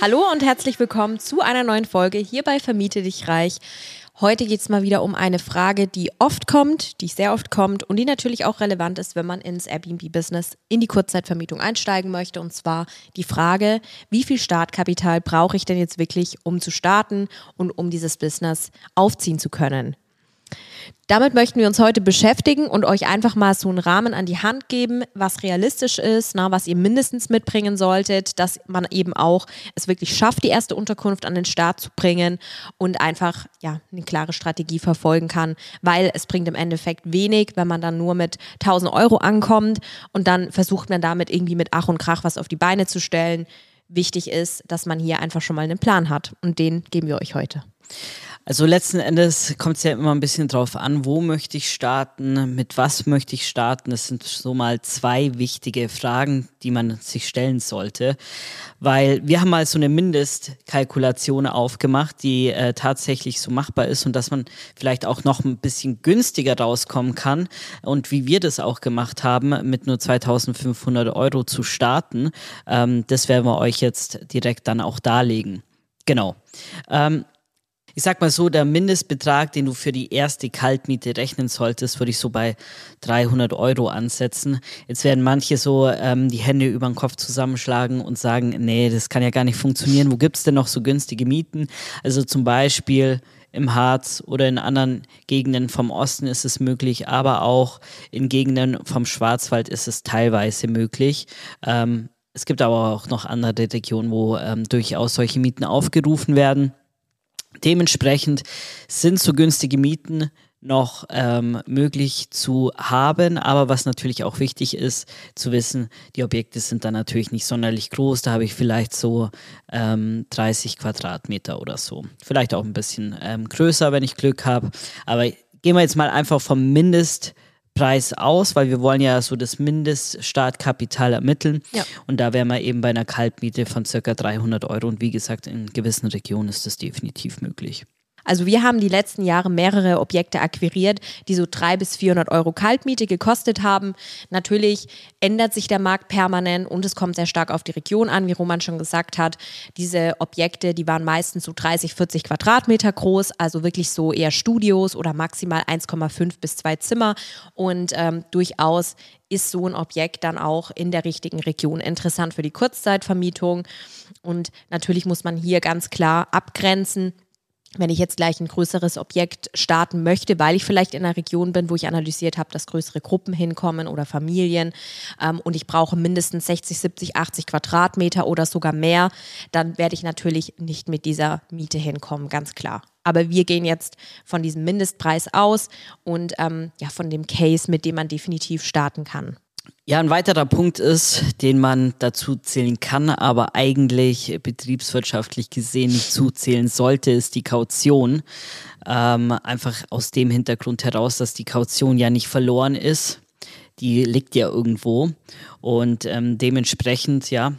Hallo und herzlich willkommen zu einer neuen Folge hier bei Vermiete dich reich. Heute geht es mal wieder um eine Frage, die oft kommt, die sehr oft kommt und die natürlich auch relevant ist, wenn man ins Airbnb-Business in die Kurzzeitvermietung einsteigen möchte. Und zwar die Frage, wie viel Startkapital brauche ich denn jetzt wirklich, um zu starten und um dieses Business aufziehen zu können? Damit möchten wir uns heute beschäftigen und euch einfach mal so einen Rahmen an die Hand geben, was realistisch ist, na, was ihr mindestens mitbringen solltet, dass man eben auch es wirklich schafft, die erste Unterkunft an den Start zu bringen und einfach ja eine klare Strategie verfolgen kann, weil es bringt im Endeffekt wenig, wenn man dann nur mit 1000 Euro ankommt und dann versucht man damit irgendwie mit Ach und Krach was auf die Beine zu stellen. Wichtig ist, dass man hier einfach schon mal einen Plan hat und den geben wir euch heute. Also letzten Endes kommt es ja immer ein bisschen drauf an, wo möchte ich starten, mit was möchte ich starten. Das sind so mal zwei wichtige Fragen, die man sich stellen sollte. Weil wir haben mal so eine Mindestkalkulation aufgemacht, die äh, tatsächlich so machbar ist und dass man vielleicht auch noch ein bisschen günstiger rauskommen kann. Und wie wir das auch gemacht haben, mit nur 2500 Euro zu starten, ähm, das werden wir euch jetzt direkt dann auch darlegen. Genau. Ähm, ich sag mal so, der Mindestbetrag, den du für die erste Kaltmiete rechnen solltest, würde ich so bei 300 Euro ansetzen. Jetzt werden manche so ähm, die Hände über den Kopf zusammenschlagen und sagen, nee, das kann ja gar nicht funktionieren. Wo gibt's denn noch so günstige Mieten? Also zum Beispiel im Harz oder in anderen Gegenden vom Osten ist es möglich, aber auch in Gegenden vom Schwarzwald ist es teilweise möglich. Ähm, es gibt aber auch noch andere Regionen, wo ähm, durchaus solche Mieten aufgerufen werden. Dementsprechend sind so günstige Mieten noch ähm, möglich zu haben. Aber was natürlich auch wichtig ist, zu wissen, die Objekte sind dann natürlich nicht sonderlich groß. Da habe ich vielleicht so ähm, 30 Quadratmeter oder so. Vielleicht auch ein bisschen ähm, größer, wenn ich Glück habe. Aber gehen wir jetzt mal einfach vom Mindest. Preis aus, weil wir wollen ja so das Mindeststartkapital ermitteln. Ja. Und da wären wir eben bei einer Kaltmiete von circa 300 Euro. Und wie gesagt, in gewissen Regionen ist das definitiv möglich. Also wir haben die letzten Jahre mehrere Objekte akquiriert, die so 300 bis 400 Euro Kaltmiete gekostet haben. Natürlich ändert sich der Markt permanent und es kommt sehr stark auf die Region an, wie Roman schon gesagt hat. Diese Objekte, die waren meistens so 30, 40 Quadratmeter groß, also wirklich so eher Studios oder maximal 1,5 bis 2 Zimmer und ähm, durchaus ist so ein Objekt dann auch in der richtigen Region interessant für die Kurzzeitvermietung. Und natürlich muss man hier ganz klar abgrenzen, wenn ich jetzt gleich ein größeres Objekt starten möchte, weil ich vielleicht in einer Region bin, wo ich analysiert habe, dass größere Gruppen hinkommen oder Familien ähm, und ich brauche mindestens 60, 70, 80 Quadratmeter oder sogar mehr, dann werde ich natürlich nicht mit dieser Miete hinkommen, ganz klar. Aber wir gehen jetzt von diesem Mindestpreis aus und ähm, ja, von dem Case, mit dem man definitiv starten kann. Ja, ein weiterer Punkt ist, den man dazu zählen kann, aber eigentlich betriebswirtschaftlich gesehen nicht zuzählen sollte, ist die Kaution. Ähm, einfach aus dem Hintergrund heraus, dass die Kaution ja nicht verloren ist. Die liegt ja irgendwo. Und ähm, dementsprechend, ja,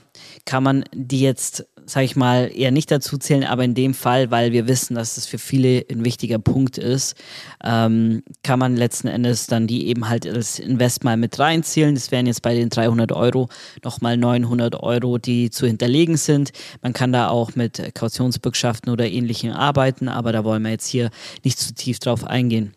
kann man die jetzt sage ich mal, eher nicht dazu zählen, aber in dem Fall, weil wir wissen, dass das für viele ein wichtiger Punkt ist, ähm, kann man letzten Endes dann die eben halt als Invest mal mit reinzählen. Das wären jetzt bei den 300 Euro nochmal 900 Euro, die zu hinterlegen sind. Man kann da auch mit Kautionsbürgschaften oder ähnlichem arbeiten, aber da wollen wir jetzt hier nicht zu tief drauf eingehen.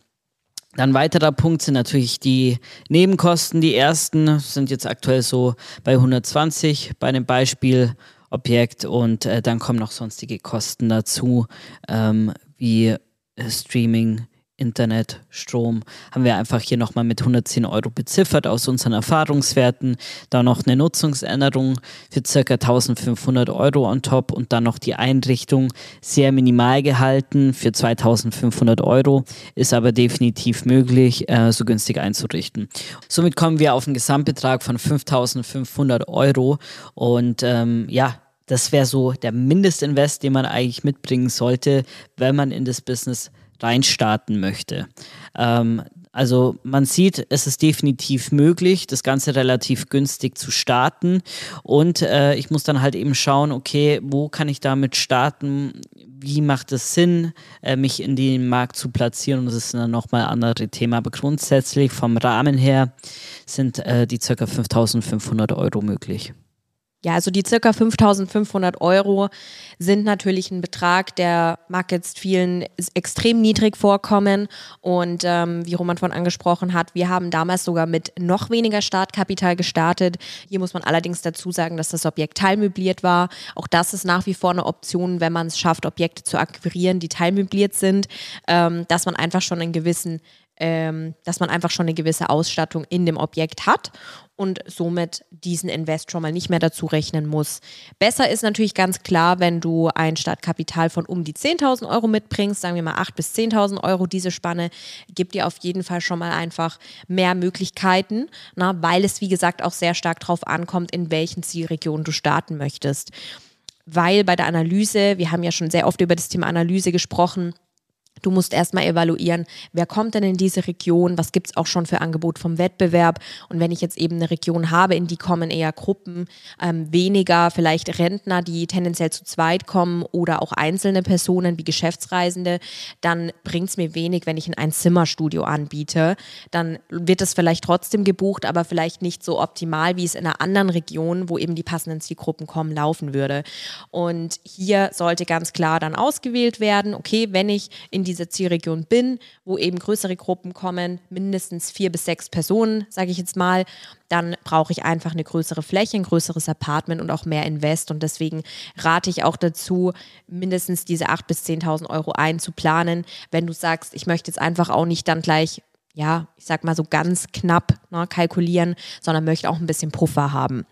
Dann weiterer Punkt sind natürlich die Nebenkosten. Die ersten sind jetzt aktuell so bei 120 bei dem Beispiel Objekt und äh, dann kommen noch sonstige Kosten dazu, ähm, wie äh, Streaming, Internet, Strom, haben wir einfach hier nochmal mit 110 Euro beziffert aus unseren Erfahrungswerten. Da noch eine Nutzungsänderung für ca. 1500 Euro on top und dann noch die Einrichtung sehr minimal gehalten für 2500 Euro, ist aber definitiv möglich, äh, so günstig einzurichten. Somit kommen wir auf einen Gesamtbetrag von 5500 Euro und ähm, ja, das wäre so der Mindestinvest, den man eigentlich mitbringen sollte, wenn man in das Business reinstarten möchte. Ähm, Also man sieht, es ist definitiv möglich, das Ganze relativ günstig zu starten. Und äh, ich muss dann halt eben schauen, okay, wo kann ich damit starten? Wie macht es Sinn, äh, mich in den Markt zu platzieren? Und das ist dann nochmal ein anderes Thema. Aber grundsätzlich vom Rahmen her sind äh, die ca. 5500 Euro möglich. Ja, also die circa 5500 Euro sind natürlich ein Betrag, der mag jetzt vielen extrem niedrig vorkommen. Und ähm, wie Roman von angesprochen hat, wir haben damals sogar mit noch weniger Startkapital gestartet. Hier muss man allerdings dazu sagen, dass das Objekt teilmöbliert war. Auch das ist nach wie vor eine Option, wenn man es schafft, Objekte zu akquirieren, die teilmöbliert sind, ähm, dass man einfach schon einen gewissen ähm, dass man einfach schon eine gewisse Ausstattung in dem Objekt hat und somit diesen Invest schon mal nicht mehr dazu rechnen muss. Besser ist natürlich ganz klar, wenn du ein Startkapital von um die 10.000 Euro mitbringst, sagen wir mal 8.000 bis 10.000 Euro, diese Spanne gibt dir auf jeden Fall schon mal einfach mehr Möglichkeiten, na, weil es wie gesagt auch sehr stark darauf ankommt, in welchen Zielregionen du starten möchtest. Weil bei der Analyse, wir haben ja schon sehr oft über das Thema Analyse gesprochen, Du musst erstmal evaluieren, wer kommt denn in diese Region, was gibt es auch schon für Angebot vom Wettbewerb. Und wenn ich jetzt eben eine Region habe, in die kommen eher Gruppen, ähm, weniger vielleicht Rentner, die tendenziell zu zweit kommen oder auch einzelne Personen wie Geschäftsreisende, dann bringt es mir wenig, wenn ich ein Einzimmerstudio anbiete. Dann wird es vielleicht trotzdem gebucht, aber vielleicht nicht so optimal, wie es in einer anderen Region, wo eben die passenden Zielgruppen kommen, laufen würde. Und hier sollte ganz klar dann ausgewählt werden, okay, wenn ich in dieser Zielregion bin, wo eben größere Gruppen kommen, mindestens vier bis sechs Personen, sage ich jetzt mal, dann brauche ich einfach eine größere Fläche, ein größeres Apartment und auch mehr Invest. Und deswegen rate ich auch dazu, mindestens diese 8.000 bis 10.000 Euro einzuplanen, wenn du sagst, ich möchte jetzt einfach auch nicht dann gleich ja, ich sag mal so ganz knapp ne, kalkulieren, sondern möchte auch ein bisschen Puffer haben.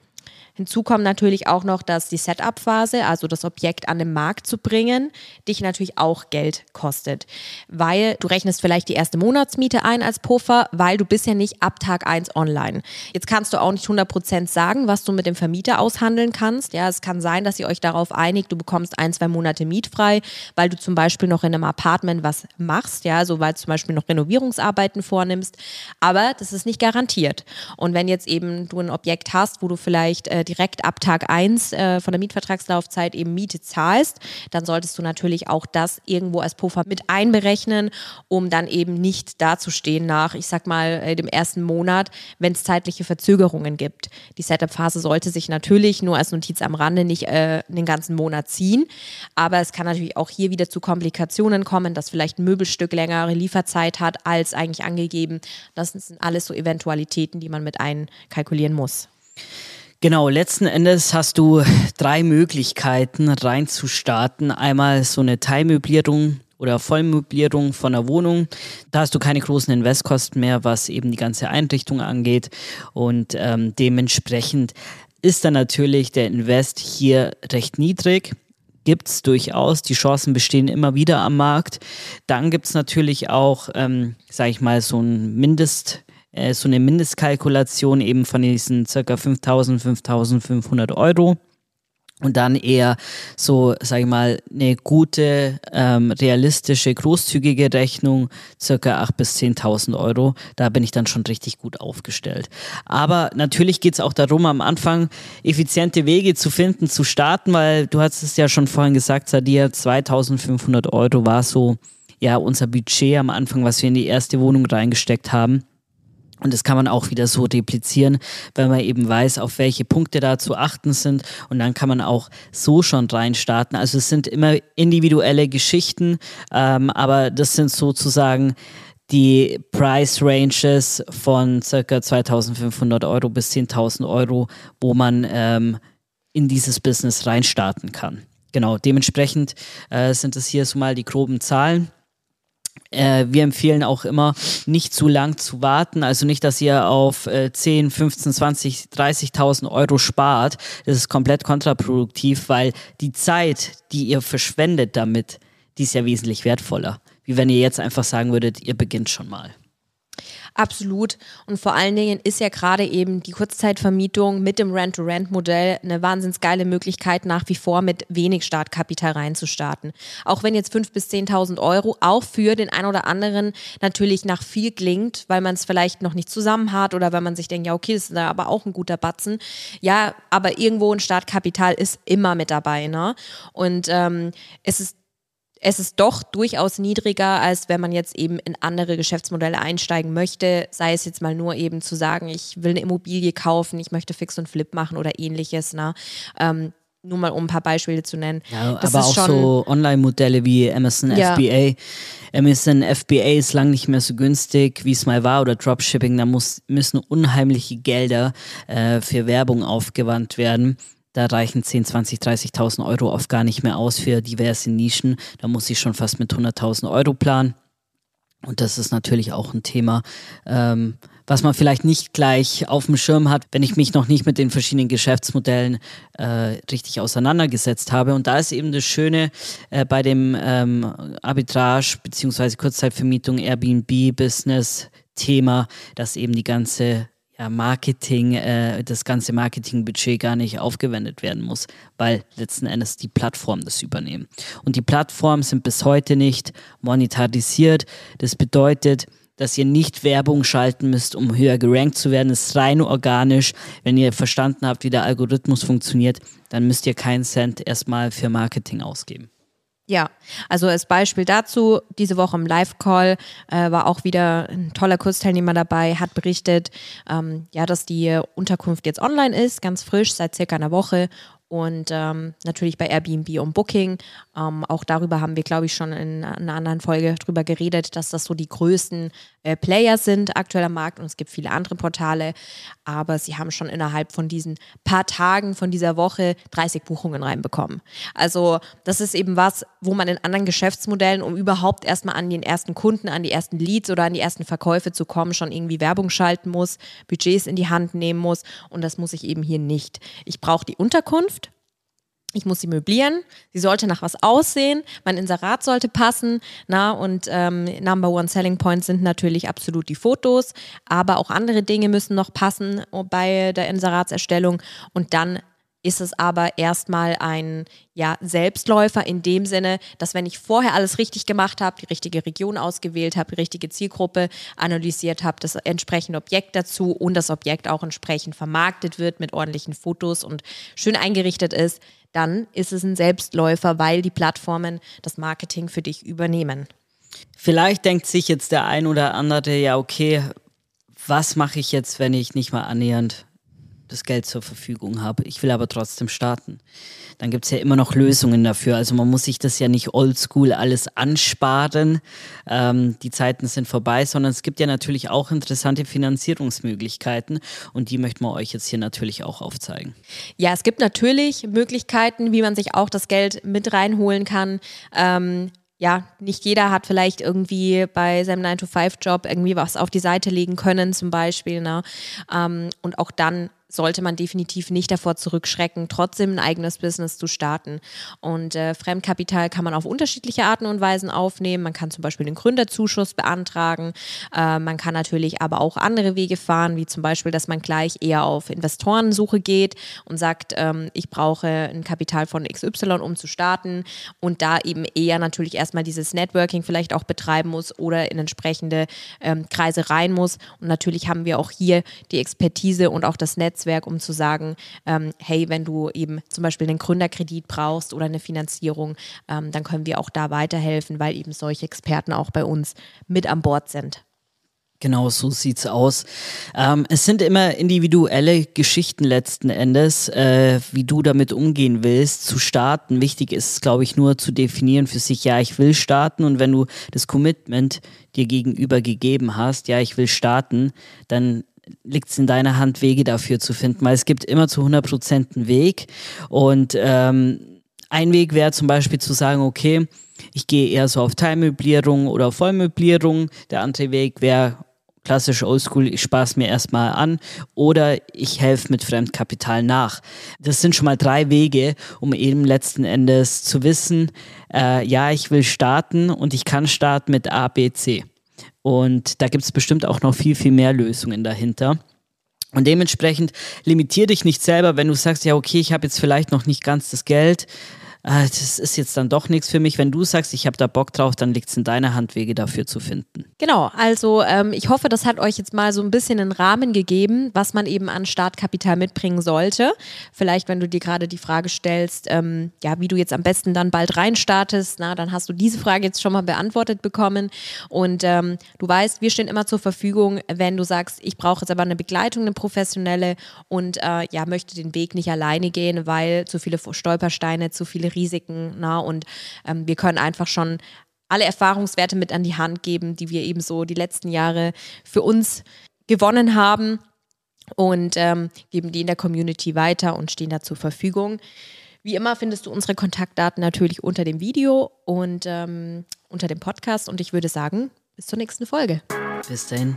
Hinzu kommt natürlich auch noch, dass die Setup-Phase, also das Objekt an den Markt zu bringen, dich natürlich auch Geld kostet. Weil du rechnest vielleicht die erste Monatsmiete ein als Puffer, weil du bist ja nicht ab Tag 1 online. Jetzt kannst du auch nicht 100% sagen, was du mit dem Vermieter aushandeln kannst. Ja, es kann sein, dass ihr euch darauf einigt, du bekommst ein, zwei Monate mietfrei, weil du zum Beispiel noch in einem Apartment was machst, ja, so weil du zum Beispiel noch Renovierungsarbeiten vornimmst. Aber das ist nicht garantiert. Und wenn jetzt eben du ein Objekt hast, wo du vielleicht äh, direkt ab Tag 1 äh, von der Mietvertragslaufzeit eben Miete zahlst, dann solltest du natürlich auch das irgendwo als Puffer mit einberechnen, um dann eben nicht dazustehen nach, ich sag mal, äh, dem ersten Monat, wenn es zeitliche Verzögerungen gibt. Die Setup-Phase sollte sich natürlich nur als Notiz am Rande nicht äh, den ganzen Monat ziehen, aber es kann natürlich auch hier wieder zu Komplikationen kommen, dass vielleicht ein Möbelstück längere Lieferzeit hat als eigentlich angegeben. Das sind alles so Eventualitäten, die man mit einkalkulieren muss. Genau, letzten Endes hast du drei Möglichkeiten reinzustarten. Einmal so eine Teilmöblierung oder Vollmöblierung von der Wohnung. Da hast du keine großen Investkosten mehr, was eben die ganze Einrichtung angeht. Und ähm, dementsprechend ist dann natürlich der Invest hier recht niedrig. Gibt es durchaus, die Chancen bestehen immer wieder am Markt. Dann gibt es natürlich auch, ähm, sage ich mal, so ein Mindest äh, so eine Mindestkalkulation eben von diesen circa 5000, 5500 Euro. Und dann eher so, sag ich mal, eine gute, ähm, realistische, großzügige Rechnung, circa 8.000 bis 10.000 Euro. Da bin ich dann schon richtig gut aufgestellt. Aber natürlich geht es auch darum, am Anfang effiziente Wege zu finden, zu starten, weil du hast es ja schon vorhin gesagt, Sadia, 2.500 Euro war so ja unser Budget am Anfang, was wir in die erste Wohnung reingesteckt haben. Und das kann man auch wieder so replizieren, wenn man eben weiß, auf welche Punkte da zu achten sind. Und dann kann man auch so schon reinstarten. Also es sind immer individuelle Geschichten, ähm, aber das sind sozusagen die Price Ranges von circa 2500 Euro bis 10.000 Euro, wo man ähm, in dieses Business reinstarten kann. Genau, dementsprechend äh, sind es hier so mal die groben Zahlen. Äh, wir empfehlen auch immer, nicht zu lang zu warten. Also nicht, dass ihr auf äh, 10, 15, 20, 30.000 Euro spart. Das ist komplett kontraproduktiv, weil die Zeit, die ihr verschwendet damit, die ist ja wesentlich wertvoller. Wie wenn ihr jetzt einfach sagen würdet, ihr beginnt schon mal. Absolut. Und vor allen Dingen ist ja gerade eben die Kurzzeitvermietung mit dem Rent-to-Rent-Modell eine wahnsinnig geile Möglichkeit, nach wie vor mit wenig Startkapital reinzustarten. Auch wenn jetzt 5.000 bis 10.000 Euro auch für den einen oder anderen natürlich nach viel klingt, weil man es vielleicht noch nicht zusammen hat oder weil man sich denkt, ja, okay, das ist aber auch ein guter Batzen. Ja, aber irgendwo ein Startkapital ist immer mit dabei. Ne? Und ähm, es ist es ist doch durchaus niedriger, als wenn man jetzt eben in andere Geschäftsmodelle einsteigen möchte, sei es jetzt mal nur eben zu sagen, ich will eine Immobilie kaufen, ich möchte Fix und Flip machen oder ähnliches. Ne? Ähm, nur mal um ein paar Beispiele zu nennen. Ja, das aber auch so Online-Modelle wie Amazon ja. FBA. Amazon FBA ist lang nicht mehr so günstig, wie es mal war, oder Dropshipping. Da muss, müssen unheimliche Gelder äh, für Werbung aufgewandt werden. Da reichen 10, 20, 30.000 Euro oft gar nicht mehr aus für diverse Nischen. Da muss ich schon fast mit 100.000 Euro planen. Und das ist natürlich auch ein Thema, ähm, was man vielleicht nicht gleich auf dem Schirm hat, wenn ich mich noch nicht mit den verschiedenen Geschäftsmodellen äh, richtig auseinandergesetzt habe. Und da ist eben das Schöne äh, bei dem ähm, Arbitrage bzw. Kurzzeitvermietung Airbnb-Business. Thema, dass eben die ganze ja, Marketing, äh, das ganze Marketingbudget gar nicht aufgewendet werden muss, weil letzten Endes die Plattformen das übernehmen. Und die Plattformen sind bis heute nicht monetarisiert. Das bedeutet, dass ihr nicht Werbung schalten müsst, um höher gerankt zu werden. Es ist rein organisch. Wenn ihr verstanden habt, wie der Algorithmus funktioniert, dann müsst ihr keinen Cent erstmal für Marketing ausgeben. Ja, also als Beispiel dazu, diese Woche im Live-Call äh, war auch wieder ein toller Kursteilnehmer dabei, hat berichtet, ähm, ja, dass die Unterkunft jetzt online ist, ganz frisch, seit circa einer Woche und ähm, natürlich bei Airbnb und Booking. Ähm, auch darüber haben wir, glaube ich, schon in einer anderen Folge drüber geredet, dass das so die größten äh, Player sind aktuell am Markt und es gibt viele andere Portale. Aber sie haben schon innerhalb von diesen paar Tagen von dieser Woche 30 Buchungen reinbekommen. Also das ist eben was, wo man in anderen Geschäftsmodellen, um überhaupt erstmal an den ersten Kunden, an die ersten Leads oder an die ersten Verkäufe zu kommen, schon irgendwie Werbung schalten muss, Budgets in die Hand nehmen muss. Und das muss ich eben hier nicht. Ich brauche die Unterkunft ich muss sie möblieren, sie sollte nach was aussehen, mein Inserat sollte passen, na, und ähm, Number One Selling Point sind natürlich absolut die Fotos, aber auch andere Dinge müssen noch passen bei der Inseratserstellung. Und dann ist es aber erstmal ein ja, Selbstläufer in dem Sinne, dass wenn ich vorher alles richtig gemacht habe, die richtige Region ausgewählt habe, die richtige Zielgruppe analysiert habe, das entsprechende Objekt dazu und das Objekt auch entsprechend vermarktet wird mit ordentlichen Fotos und schön eingerichtet ist, dann ist es ein Selbstläufer, weil die Plattformen das Marketing für dich übernehmen. Vielleicht denkt sich jetzt der ein oder andere, ja, okay, was mache ich jetzt, wenn ich nicht mal annähernd das Geld zur Verfügung habe. Ich will aber trotzdem starten. Dann gibt es ja immer noch Lösungen dafür. Also man muss sich das ja nicht oldschool alles ansparen. Ähm, die Zeiten sind vorbei, sondern es gibt ja natürlich auch interessante Finanzierungsmöglichkeiten und die möchten wir euch jetzt hier natürlich auch aufzeigen. Ja, es gibt natürlich Möglichkeiten, wie man sich auch das Geld mit reinholen kann. Ähm, ja, nicht jeder hat vielleicht irgendwie bei seinem 9-to-5-Job irgendwie was auf die Seite legen können, zum Beispiel. Ne? Ähm, und auch dann sollte man definitiv nicht davor zurückschrecken, trotzdem ein eigenes Business zu starten. Und äh, Fremdkapital kann man auf unterschiedliche Arten und Weisen aufnehmen. Man kann zum Beispiel den Gründerzuschuss beantragen. Äh, man kann natürlich aber auch andere Wege fahren, wie zum Beispiel, dass man gleich eher auf Investorensuche geht und sagt, ähm, ich brauche ein Kapital von XY, um zu starten. Und da eben eher natürlich erstmal dieses Networking vielleicht auch betreiben muss oder in entsprechende ähm, Kreise rein muss. Und natürlich haben wir auch hier die Expertise und auch das Netz Netzwerk, um zu sagen, ähm, hey, wenn du eben zum Beispiel einen Gründerkredit brauchst oder eine Finanzierung, ähm, dann können wir auch da weiterhelfen, weil eben solche Experten auch bei uns mit an Bord sind. Genau, so sieht's aus. Ähm, es sind immer individuelle Geschichten letzten Endes, äh, wie du damit umgehen willst, zu starten. Wichtig ist, glaube ich, nur zu definieren für sich, ja, ich will starten und wenn du das Commitment dir gegenüber gegeben hast, ja, ich will starten, dann liegt es in deiner Hand, Wege dafür zu finden, weil es gibt immer zu 100 Prozent einen Weg. Und ähm, ein Weg wäre zum Beispiel zu sagen, okay, ich gehe eher so auf Teilmöblierung oder Vollmöblierung. Der andere Weg wäre klassisch oldschool, ich spare es mir erstmal an oder ich helfe mit Fremdkapital nach. Das sind schon mal drei Wege, um eben letzten Endes zu wissen, äh, ja, ich will starten und ich kann starten mit A, B, C. Und da gibt es bestimmt auch noch viel, viel mehr Lösungen dahinter. Und dementsprechend limitier dich nicht selber, wenn du sagst, ja, okay, ich habe jetzt vielleicht noch nicht ganz das Geld ah, das ist jetzt dann doch nichts für mich. Wenn du sagst, ich habe da Bock drauf, dann liegt es in deiner Hand, Wege dafür zu finden. Genau, also ähm, ich hoffe, das hat euch jetzt mal so ein bisschen einen Rahmen gegeben, was man eben an Startkapital mitbringen sollte. Vielleicht, wenn du dir gerade die Frage stellst, ähm, ja, wie du jetzt am besten dann bald reinstartest, na, dann hast du diese Frage jetzt schon mal beantwortet bekommen. Und ähm, du weißt, wir stehen immer zur Verfügung, wenn du sagst, ich brauche jetzt aber eine Begleitung, eine professionelle und äh, ja, möchte den Weg nicht alleine gehen, weil zu viele Stolpersteine, zu viele Risiken. Na, und ähm, wir können einfach schon alle Erfahrungswerte mit an die Hand geben, die wir eben so die letzten Jahre für uns gewonnen haben und ähm, geben die in der Community weiter und stehen da zur Verfügung. Wie immer findest du unsere Kontaktdaten natürlich unter dem Video und ähm, unter dem Podcast und ich würde sagen, bis zur nächsten Folge. Bis dahin.